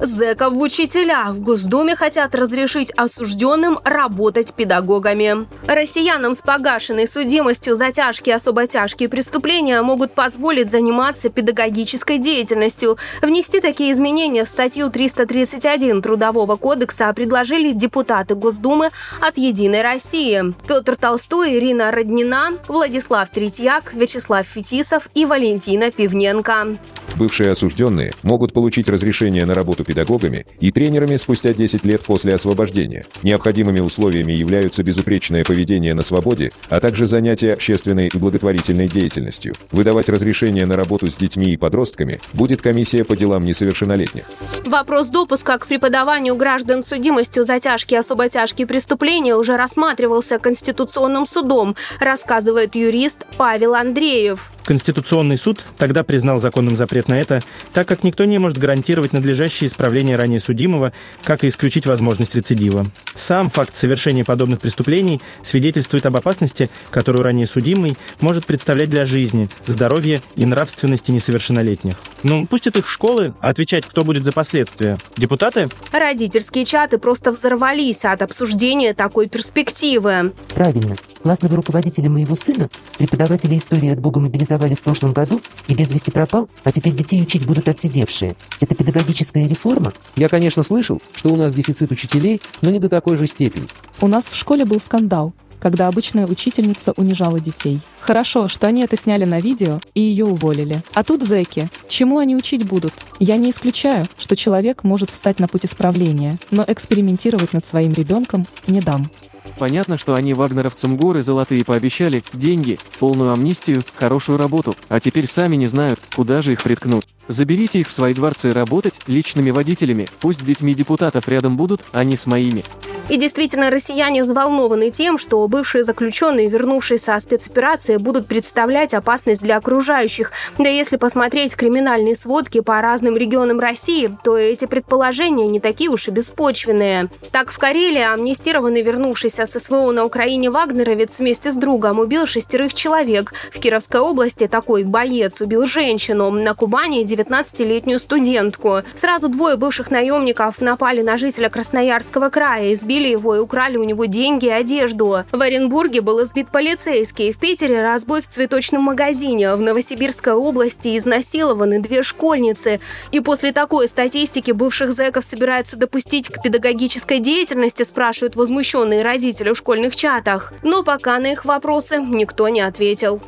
Зэков в учителя. В Госдуме хотят разрешить осужденным работать педагогами. Россиянам с погашенной судимостью за тяжкие и особо тяжкие преступления могут позволить заниматься педагогической деятельностью. Внести такие изменения в статью 331 Трудового кодекса предложили депутаты Госдумы от «Единой России». Петр Толстой, Ирина Роднина, Владислав Третьяк, Вячеслав Фетисов и Валентина Пивненко. Бывшие осужденные могут получить разрешение на работу педагогами и тренерами спустя 10 лет после освобождения. Необходимыми условиями являются безупречное поведение на свободе, а также занятия общественной и благотворительной деятельностью. Выдавать разрешение на работу с детьми и подростками будет комиссия по делам несовершеннолетних. Вопрос допуска к преподаванию граждан с судимостью за тяжкие и особо тяжкие преступления уже рассматривался Конституционным судом, рассказывает юрист Павел Андреев. Конституционный суд тогда признал законным запрет на это, так как никто не может гарантировать надлежащее исправление ранее судимого, как и исключить возможность рецидива. Сам факт совершения подобных преступлений свидетельствует об опасности, которую ранее судимый может представлять для жизни, здоровья и нравственности несовершеннолетних. Ну, пустят их в школы, а отвечать, кто будет за последствия? Депутаты? Родительские чаты просто взорвались от обсуждения такой перспективы. Правильно. Классного руководителя моего сына преподаватели истории от Бога мобилизовали в прошлом году и без вести пропал, а теперь детей учить будут отсидевшие. Это педагогическая реформа? Я, конечно, слышал, что у нас дефицит учителей, но не до такой же степени. У нас в школе был скандал, когда обычная учительница унижала детей. Хорошо, что они это сняли на видео и ее уволили. А тут зэки. Чему они учить будут? Я не исключаю, что человек может встать на путь исправления, но экспериментировать над своим ребенком не дам. Понятно, что они вагнеровцам горы золотые пообещали, деньги, полную амнистию, хорошую работу, а теперь сами не знают, куда же их приткнуть. Заберите их в свои дворцы работать личными водителями, пусть с детьми депутатов рядом будут, а не с моими. И действительно, россияне взволнованы тем, что бывшие заключенные, вернувшиеся о спецоперации, будут представлять опасность для окружающих. Да если посмотреть криминальные сводки по разным регионам России, то эти предположения не такие уж и беспочвенные. Так, в Карелии амнистированный вернувшийся с СВО на Украине вагнеровец вместе с другом убил шестерых человек. В Кировской области такой боец убил женщину. На Кубани 19-летнюю студентку. Сразу двое бывших наемников напали на жителя Красноярского края, избили его и украли у него деньги и одежду. В Оренбурге был избит полицейский. В Питере разбой в цветочном магазине. В Новосибирской области изнасилованы две школьницы. И после такой статистики бывших зэков собираются допустить к педагогической деятельности, спрашивают возмущенные родители в школьных чатах. Но пока на их вопросы никто не ответил.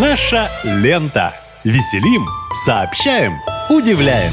Наша лента. Веселим, сообщаем, удивляем.